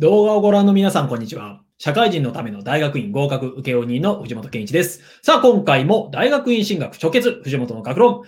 動画をご覧の皆さん、こんにちは。社会人のための大学院合格受け人の藤本健一です。さあ、今回も大学院進学直結、藤本の学論、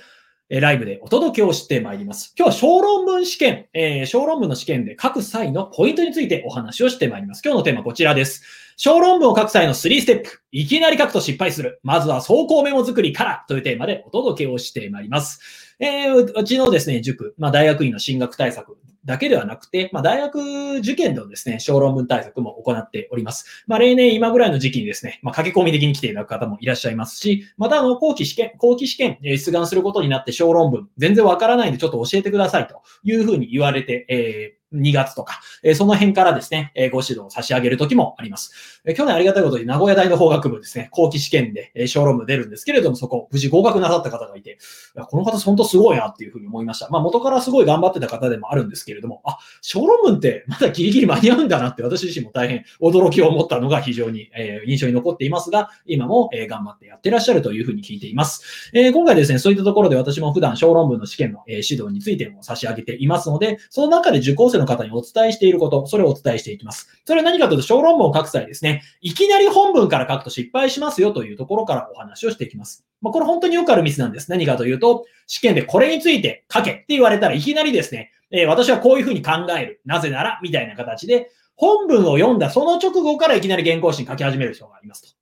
えライブでお届けをしてまいります。今日は小論文試験、えー、小論文の試験で書く際のポイントについてお話をしてまいります。今日のテーマはこちらです。小論文を書く際の3ステップ。いきなり書くと失敗する。まずは走行メモ作りからというテーマでお届けをしてまいります。えー、うちのですね、塾、まあ、大学院の進学対策だけではなくて、まあ、大学受験のですね、小論文対策も行っております。まあ、例年今ぐらいの時期にですね、まあ、駆け込み的に来ていただく方もいらっしゃいますし、またあの、後期試験、後期試験、え、出願することになって小論文、全然わからないんでちょっと教えてくださいというふうに言われて、えー2月とか、えその辺からですね、えご指導を差し上げる時もあります。え去年ありがたいことに名古屋大の法学部ですね、後期試験で、え小論文出るんですけれども、そこ、無事合格なさった方がいて、いやこの方本当すごいなっていうふうに思いました。まあ元からすごい頑張ってた方でもあるんですけれども、あ、小論文ってまだギリギリ間に合うんだなって私自身も大変驚きを持ったのが非常に、え印象に残っていますが、今も、え頑張ってやってらっしゃるというふうに聞いています。え今回ですね、そういったところで私も普段小論文の試験の、え指導についても差し上げていますので、その中で受講生の方にお伝えしていること、それをお伝えしていきます。それは何かというと、小論文を書く際ですね、いきなり本文から書くと失敗しますよというところからお話をしていきます。まあ、これ本当によくあるミスなんです。何かというと、試験でこれについて書けって言われたらいきなりですね、えー、私はこういうふうに考える。なぜなら、みたいな形で、本文を読んだその直後からいきなり原稿紙に書き始める人がいますと。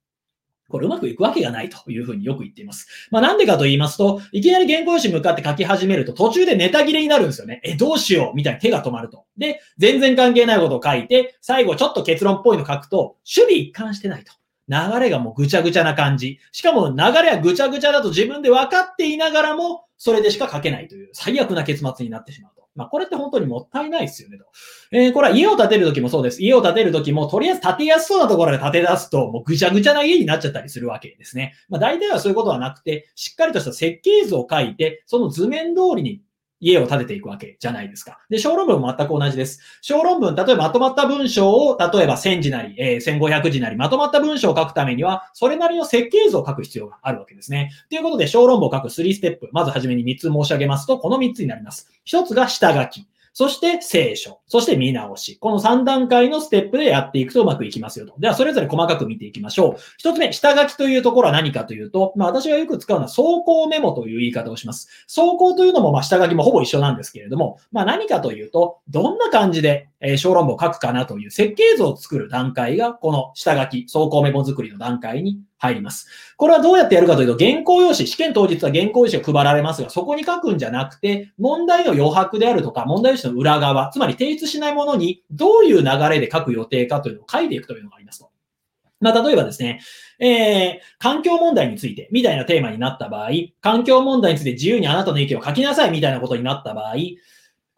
これうまくいくわけがないというふうによく言っています。まあなんでかと言いますと、いきなり原稿用紙向かって書き始めると途中でネタ切れになるんですよね。え、どうしようみたいな手が止まると。で、全然関係ないことを書いて、最後ちょっと結論っぽいの書くと、守備一貫してないと。流れがもうぐちゃぐちゃな感じ。しかも流れはぐちゃぐちゃだと自分で分かっていながらも、それでしか書けないという最悪な結末になってしまう。まあ、これって本当にもったいないですよねと。えー、これは家を建てるときもそうです。家を建てるときも、とりあえず建てやすそうなところで建て出すと、もうぐちゃぐちゃな家になっちゃったりするわけですね。まあ、大体はそういうことはなくて、しっかりとした設計図を書いて、その図面通りに家を建てていくわけじゃないですか。で、小論文も全く同じです。小論文、例えばまとまった文章を、例えば1000字なり、えー、1500字なり、まとまった文章を書くためには、それなりの設計図を書く必要があるわけですね。ということで、小論文を書く3ステップ。まずはじめに3つ申し上げますと、この3つになります。1つが下書き。そして聖書。そして見直し。この3段階のステップでやっていくとうまくいきますよと。では、それぞれ細かく見ていきましょう。一つ目、下書きというところは何かというと、まあ私がよく使うのは走行メモという言い方をします。走行というのもまあ下書きもほぼ一緒なんですけれども、まあ何かというと、どんな感じでえ小論文を書くかなという設計図を作る段階が、この下書き、走行メモ作りの段階に入ります。これはどうやってやるかというと、原稿用紙、試験当日は原稿用紙が配られますが、そこに書くんじゃなくて、問題の余白であるとか、問題用紙の裏側、つまり提出しないものにどういう流れで書く予定かというのを書いていくというのがありますと。まあ、例えばですね、えー、環境問題について、みたいなテーマになった場合、環境問題について自由にあなたの意見を書きなさい、みたいなことになった場合、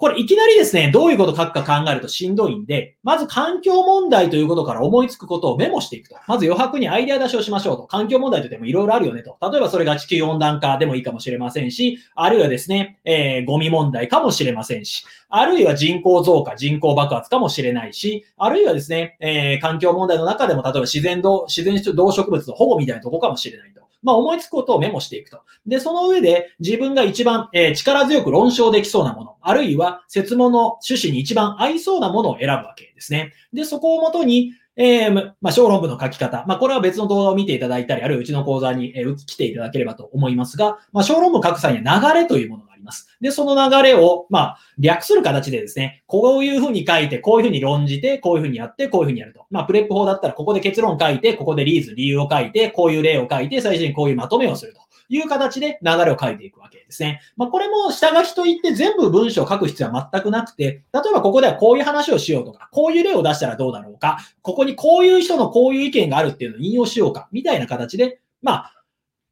これいきなりですね、どういうこと書くか考えるとしんどいんで、まず環境問題ということから思いつくことをメモしていくと。まず余白にアイデア出しをしましょうと。環境問題といってもいろいろあるよねと。例えばそれが地球温暖化でもいいかもしれませんし、あるいはですね、えー、ゴミ問題かもしれませんし、あるいは人口増加、人口爆発かもしれないし、あるいはですね、えー、環境問題の中でも例えば自然動、自然動植物の保護みたいなとこかもしれないと。まあ、思いつくことをメモしていくと。で、その上で自分が一番、えー、力強く論証できそうなもの、あるいは説問の趣旨に一番合いそうなものを選ぶわけですね。で、そこをもとに、えー、まあ、小論文の書き方。まあ、これは別の動画を見ていただいたり、あるいはうちの講座に、えー、来ていただければと思いますが、まあ、小論文書く際には流れというものります。で、その流れを、まあ、略する形でですね、こういうふうに書いて、こういうふうに論じて、こういうふうにやって、こういうふうにやると。まあ、プレップ法だったら、ここで結論書いて、ここでリーズ、理由を書いて、こういう例を書いて、最初にこういうまとめをすると。いう形で流れを書いていくわけですね。まあ、これも下書きといって全部文章を書く必要は全くなくて、例えばここではこういう話をしようとか、こういう例を出したらどうだろうか、ここにこういう人のこういう意見があるっていうのを引用しようか、みたいな形で、まあ、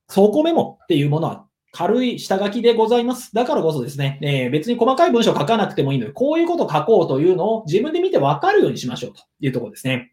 走行メモっていうものは軽い下書きでございます。だからこそですね、えー、別に細かい文章書かなくてもいいので、こういうこと書こうというのを自分で見てわかるようにしましょうというところですね。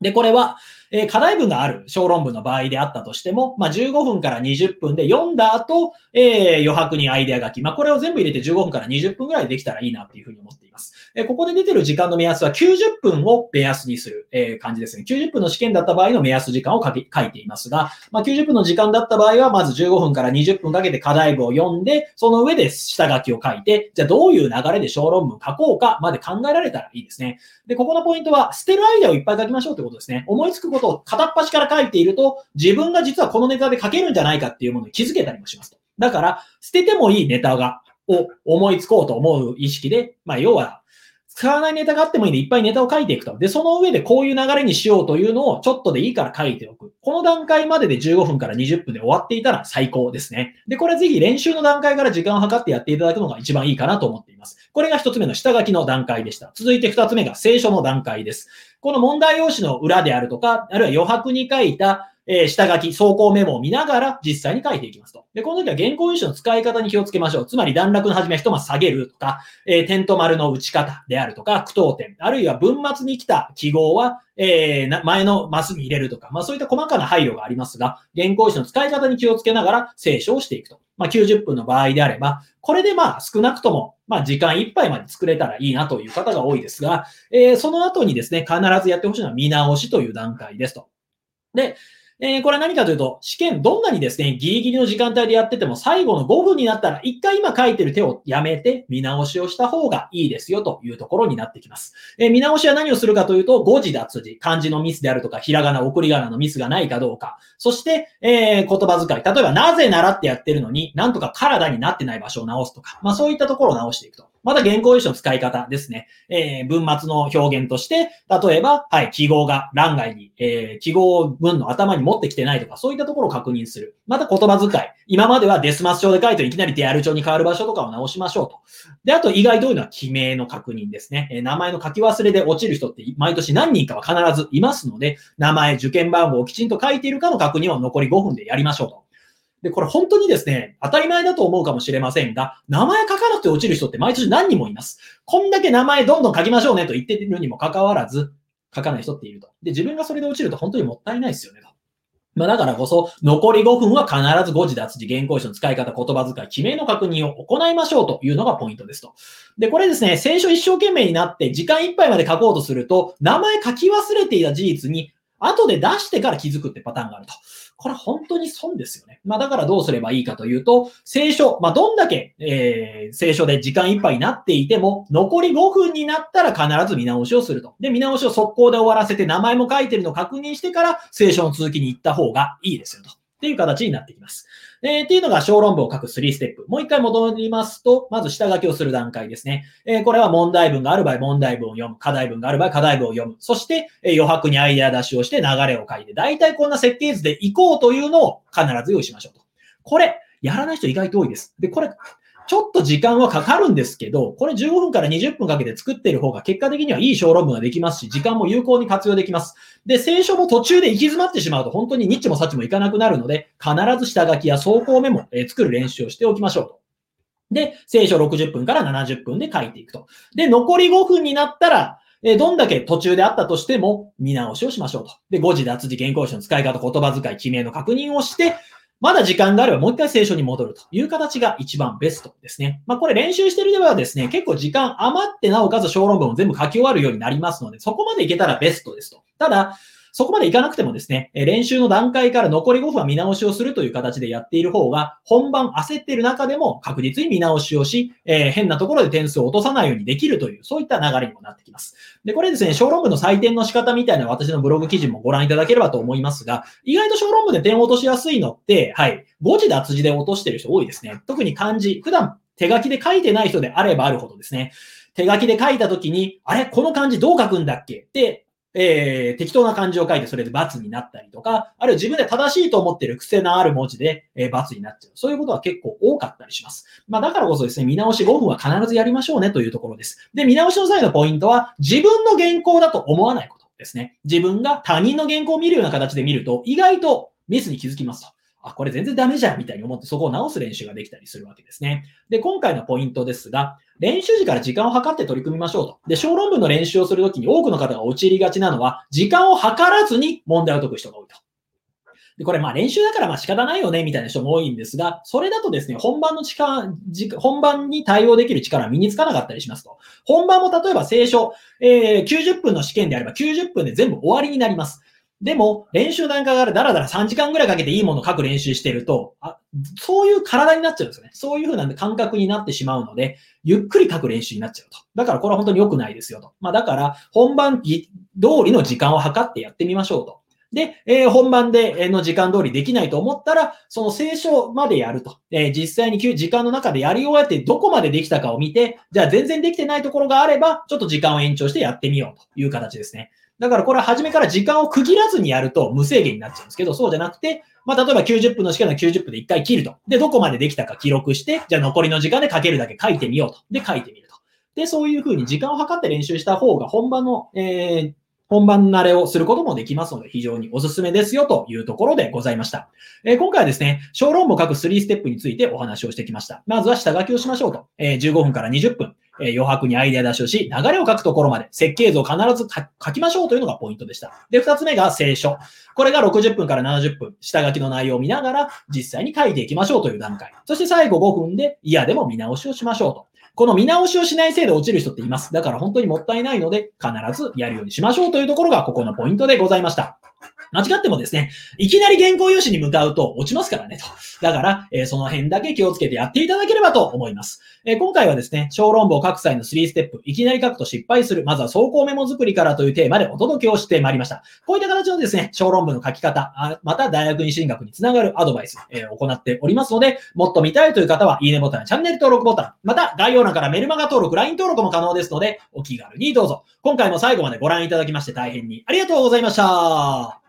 で、これは、えー、課題文がある小論文の場合であったとしても、まあ、15分から20分で読んだ後、えー、余白にアイデア書き。まあ、これを全部入れて15分から20分ぐらいできたらいいなっていうふうに思ってます。えここで出てる時間の目安は90分を目安にする、え感じですね。90分の試験だった場合の目安時間を書き書いていますが、まあ、90分の時間だった場合は、まず15分から20分かけて課題文を読んで、その上で下書きを書いて、じゃあどういう流れで小論文書こうかまで考えられたらいいですね。で、ここのポイントは、捨てるアイデアをいっぱい書きましょうってことですね。思いつくことを片っ端から書いていると、自分が実はこのネタで書けるんじゃないかっていうものに気づけたりもしますと。だから、捨ててもいいネタが、を思いつこうと思う意識で、まあ、要は、使わないネタがあってもいいんで、いっぱいネタを書いていくと。で、その上でこういう流れにしようというのをちょっとでいいから書いておく。この段階までで15分から20分で終わっていたら最高ですね。で、これぜひ練習の段階から時間を計ってやっていただくのが一番いいかなと思っています。これが一つ目の下書きの段階でした。続いて二つ目が聖書の段階です。この問題用紙の裏であるとか、あるいは余白に書いたえー、下書き、走行メモを見ながら実際に書いていきますと。で、この時は原稿用紙の使い方に気をつけましょう。つまり段落の始めは一マス下げるとか、えー、点と丸の打ち方であるとか、句読点、あるいは文末に来た記号は、えー、前のマスに入れるとか、まあそういった細かな配慮がありますが、原稿用紙の使い方に気をつけながら清書をしていくと。まあ90分の場合であれば、これでまあ少なくとも、まあ時間いっぱいまで作れたらいいなという方が多いですが、えー、その後にですね、必ずやってほしいのは見直しという段階ですと。で、えー、これは何かというと、試験どんなにですね、ギリギリの時間帯でやってても、最後の5分になったら、一回今書いてる手をやめて、見直しをした方がいいですよというところになってきます。えー、見直しは何をするかというと、誤字脱字、漢字のミスであるとか、ひらがな、送り仮名のミスがないかどうか。そして、えー、言葉遣い。例えば、なぜ習ってやってるのに、なんとか体になってない場所を直すとか。まあ、そういったところを直していくと。また原稿用紙の使い方ですね。えー、文末の表現として、例えば、はい、記号が欄外に、えー、記号文の頭に持ってきてないとか、そういったところを確認する。また言葉遣い。今まではデスマス帳で書いていきなりデアル帳に変わる場所とかを直しましょうと。で、あと意外と多いうのは記名の確認ですね。えー、名前の書き忘れで落ちる人って毎年何人かは必ずいますので、名前、受験番号をきちんと書いているかの確認を残り5分でやりましょうと。で、これ本当にですね、当たり前だと思うかもしれませんが、名前書かなくて落ちる人って毎年何人もいます。こんだけ名前どんどん書きましょうねと言ってるにもかかわらず、書かない人っていると。で、自分がそれで落ちると本当にもったいないですよねと。まあ、だからこそ、残り5分は必ず誤字脱字、原稿紙の使い方、言葉遣い、記名の確認を行いましょうというのがポイントですと。で、これですね、聖書一生懸命になって時間いっぱいまで書こうとすると、名前書き忘れていた事実に後で出してから気づくってパターンがあると。これ本当に損ですよね。まあだからどうすればいいかというと、聖書、まあどんだけ、えー、聖書で時間いっぱいになっていても、残り5分になったら必ず見直しをすると。で、見直しを速攻で終わらせて名前も書いてるのを確認してから聖書の続きに行った方がいいですよと。っていう形になってきます。えー、っていうのが小論文を書く3ステップ。もう一回戻りますと、まず下書きをする段階ですね。えー、これは問題文がある場合、問題文を読む。課題文がある場合、課題文を読む。そして、え、余白にアイデア出しをして流れを書いて、大体こんな設計図で行こうというのを必ず用意しましょうと。これ、やらない人意外と多いです。で、これ、ちょっと時間はかかるんですけど、これ15分から20分かけて作ってる方が結果的にはいい小論文ができますし、時間も有効に活用できます。で、聖書も途中で行き詰まってしまうと本当にニッチもサチもいかなくなるので、必ず下書きや走行メモ、え作る練習をしておきましょうと。で、聖書60分から70分で書いていくと。で、残り5分になったら、えどんだけ途中であったとしても見直しをしましょうと。で、誤字脱字原稿紙の使い方、言葉遣い、記名の確認をして、まだ時間があればもう一回聖書に戻るという形が一番ベストですね。まあこれ練習してるではですね、結構時間余ってなおかつ小論文を全部書き終わるようになりますので、そこまでいけたらベストですと。ただ、そこまでいかなくてもですね、練習の段階から残り5分は見直しをするという形でやっている方が、本番焦っている中でも確実に見直しをし、えー、変なところで点数を落とさないようにできるという、そういった流れにもなってきます。で、これですね、小論文の採点の仕方みたいな私のブログ記事もご覧いただければと思いますが、意外と小論文で点を落としやすいのって、はい、誤字脱字で落としてる人多いですね。特に漢字、普段手書きで書いてない人であればあるほどですね、手書きで書いたときに、あれこの漢字どう書くんだっけ？ってえー、適当な漢字を書いてそれで罰になったりとか、あるいは自分で正しいと思ってる癖のある文字で、えー、罰になっちゃう。そういうことは結構多かったりします。まあだからこそですね、見直し5分は必ずやりましょうねというところです。で、見直しの際のポイントは、自分の原稿だと思わないことですね。自分が他人の原稿を見るような形で見ると、意外とミスに気づきますと。あ、これ全然ダメじゃんみたいに思ってそこを直す練習ができたりするわけですね。で、今回のポイントですが、練習時から時間を計って取り組みましょうと。で、小論文の練習をするときに多くの方が陥りがちなのは、時間を計らずに問題を解く人が多いと。で、これまあ練習だからまあ仕方ないよね、みたいな人も多いんですが、それだとですね、本番の力、本番に対応できる力は身につかなかったりしますと。本番も例えば聖書、えー、90分の試験であれば90分で全部終わりになります。でも、練習段階があるだらだら3時間ぐらいかけていいものを書く練習してると、あそういう体になっちゃうんですよね。そういう風な感覚になってしまうので、ゆっくり書く練習になっちゃうと。だからこれは本当に良くないですよと。まあだから、本番通りの時間を測ってやってみましょうと。で、えー、本番での時間通りできないと思ったら、その聖書までやると。えー、実際に時間の中でやり終えてどこまでできたかを見て、じゃあ全然できてないところがあれば、ちょっと時間を延長してやってみようという形ですね。だからこれは初めから時間を区切らずにやると無制限になっちゃうんですけど、そうじゃなくて、まあ、例えば90分の試験の90分で1回切ると。で、どこまでできたか記録して、じゃあ残りの時間で書けるだけ書いてみようと。で、書いてみると。で、そういうふうに時間を計って練習した方が本番の、えー、本番慣れをすることもできますので、非常におすすめですよというところでございました。えー、今回はですね、小論文を書く3ステップについてお話をしてきました。まずは下書きをしましょうと。えー、15分から20分。え、余白にアイデア出しをし、流れを書くところまで設計図を必ず書きましょうというのがポイントでした。で、二つ目が聖書。これが60分から70分、下書きの内容を見ながら実際に書いていきましょうという段階。そして最後5分で嫌でも見直しをしましょうと。この見直しをしないせいで落ちる人っています。だから本当にもったいないので、必ずやるようにしましょうというところがここのポイントでございました。間違ってもですね、いきなり原稿用紙に向かうと落ちますからねと。だから、えー、その辺だけ気をつけてやっていただければと思います。えー、今回はですね、小論文を書く際の3ステップ、いきなり書くと失敗する、まずは走行メモ作りからというテーマでお届けをしてまいりました。こういった形のですね、小論文の書き方、また大学院進学につながるアドバイス、えー、行っておりますので、もっと見たいという方は、いいねボタン、チャンネル登録ボタン、また概要欄からメルマガ登録、LINE 登録も可能ですので、お気軽にどうぞ。今回も最後までご覧いただきまして大変にありがとうございました。